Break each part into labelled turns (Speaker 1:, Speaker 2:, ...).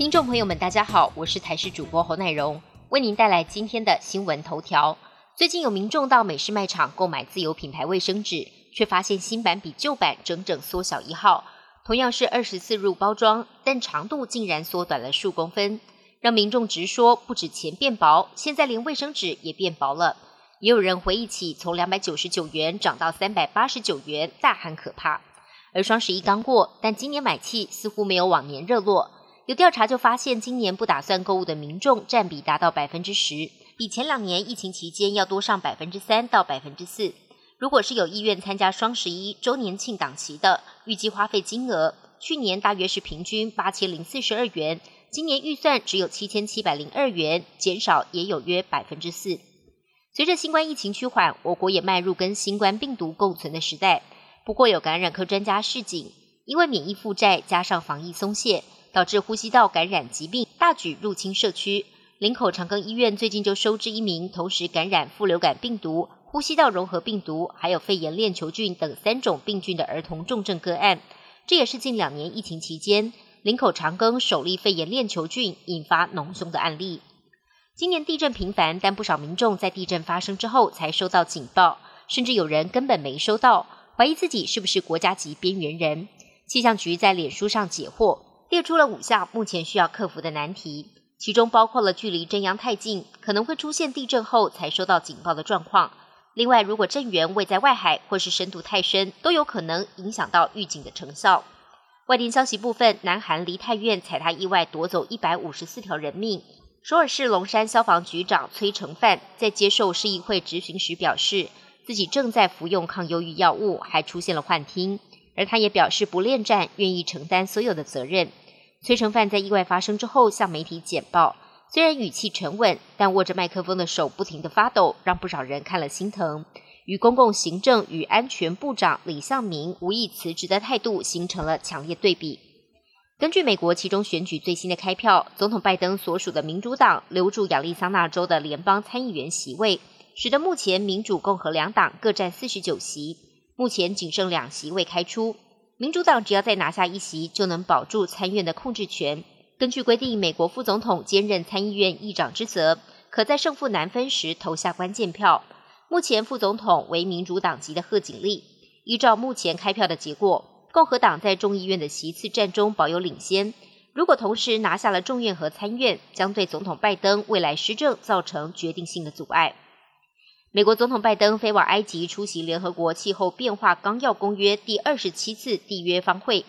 Speaker 1: 听众朋友们，大家好，我是台视主播侯乃荣，为您带来今天的新闻头条。最近有民众到美式卖场购买自有品牌卫生纸，却发现新版比旧版整整缩小一号。同样是二十四入包装，但长度竟然缩短了数公分，让民众直说不止钱变薄，现在连卫生纸也变薄了。也有人回忆起从两百九十九元涨到三百八十九元，大喊可怕。而双十一刚过，但今年买气似乎没有往年热络。有调查就发现，今年不打算购物的民众占比达到百分之十，比前两年疫情期间要多上百分之三到百分之四。如果是有意愿参加双十一周年庆档期的，预计花费金额去年大约是平均八千零四十二元，今年预算只有七千七百零二元，减少也有约百分之四。随着新冠疫情趋缓，我国也迈入跟新冠病毒共存的时代。不过，有感染科专家示警，因为免疫负债加上防疫松懈，导致呼吸道感染疾病大举入侵社区。林口长庚医院最近就收治一名同时感染副流感病毒、呼吸道融合病毒，还有肺炎链球菌等三种病菌的儿童重症个案。这也是近两年疫情期间林口长庚首例肺炎链球菌引发脓胸的案例。今年地震频繁，但不少民众在地震发生之后才收到警报，甚至有人根本没收到，怀疑自己是不是国家级边缘人。气象局在脸书上解惑，列出了五项目前需要克服的难题，其中包括了距离震央太近，可能会出现地震后才收到警报的状况；另外，如果震源位在外海或是深度太深，都有可能影响到预警的成效。外电消息部分，南韩梨泰院踩踏意外夺走一百五十四条人命。首尔市龙山消防局长崔成范在接受市议会质询时表示，自己正在服用抗忧郁药物，还出现了幻听。而他也表示不恋战，愿意承担所有的责任。崔成范在意外发生之后向媒体简报，虽然语气沉稳，但握着麦克风的手不停的发抖，让不少人看了心疼。与公共行政与安全部长李相明无意辞职的态度形成了强烈对比。根据美国其中选举最新的开票，总统拜登所属的民主党留住亚利桑那州的联邦参议员席位，使得目前民主、共和两党各占四十九席，目前仅剩两席未开出。民主党只要再拿下一席，就能保住参院的控制权。根据规定，美国副总统兼任参议院议长之责，可在胜负难分时投下关键票。目前副总统为民主党籍的贺锦丽。依照目前开票的结果。共和党在众议院的席次战中保有领先。如果同时拿下了众院和参院，将对总统拜登未来施政造成决定性的阻碍。美国总统拜登飞往埃及出席联合国气候变化纲要公约第二十七次缔约方会，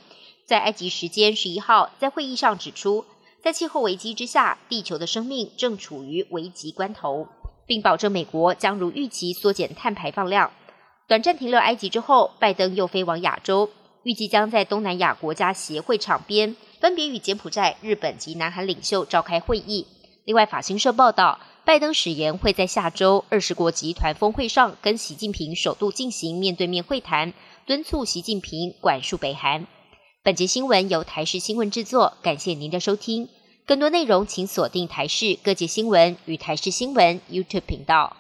Speaker 1: 在埃及时间十一号，在会议上指出，在气候危机之下，地球的生命正处于危急关头，并保证美国将如预期缩减碳排放量。短暂停留埃及之后，拜登又飞往亚洲。预计将在东南亚国家协会场边，分别与柬埔寨、日本及南韩领袖召开会议。另外，法新社报道，拜登誓言会在下周二十国集团峰会上跟习近平首度进行面对面会谈，敦促习近平管束北韩。本节新闻由台视新闻制作，感谢您的收听。更多内容请锁定台视各界新闻与台视新闻 YouTube 频道。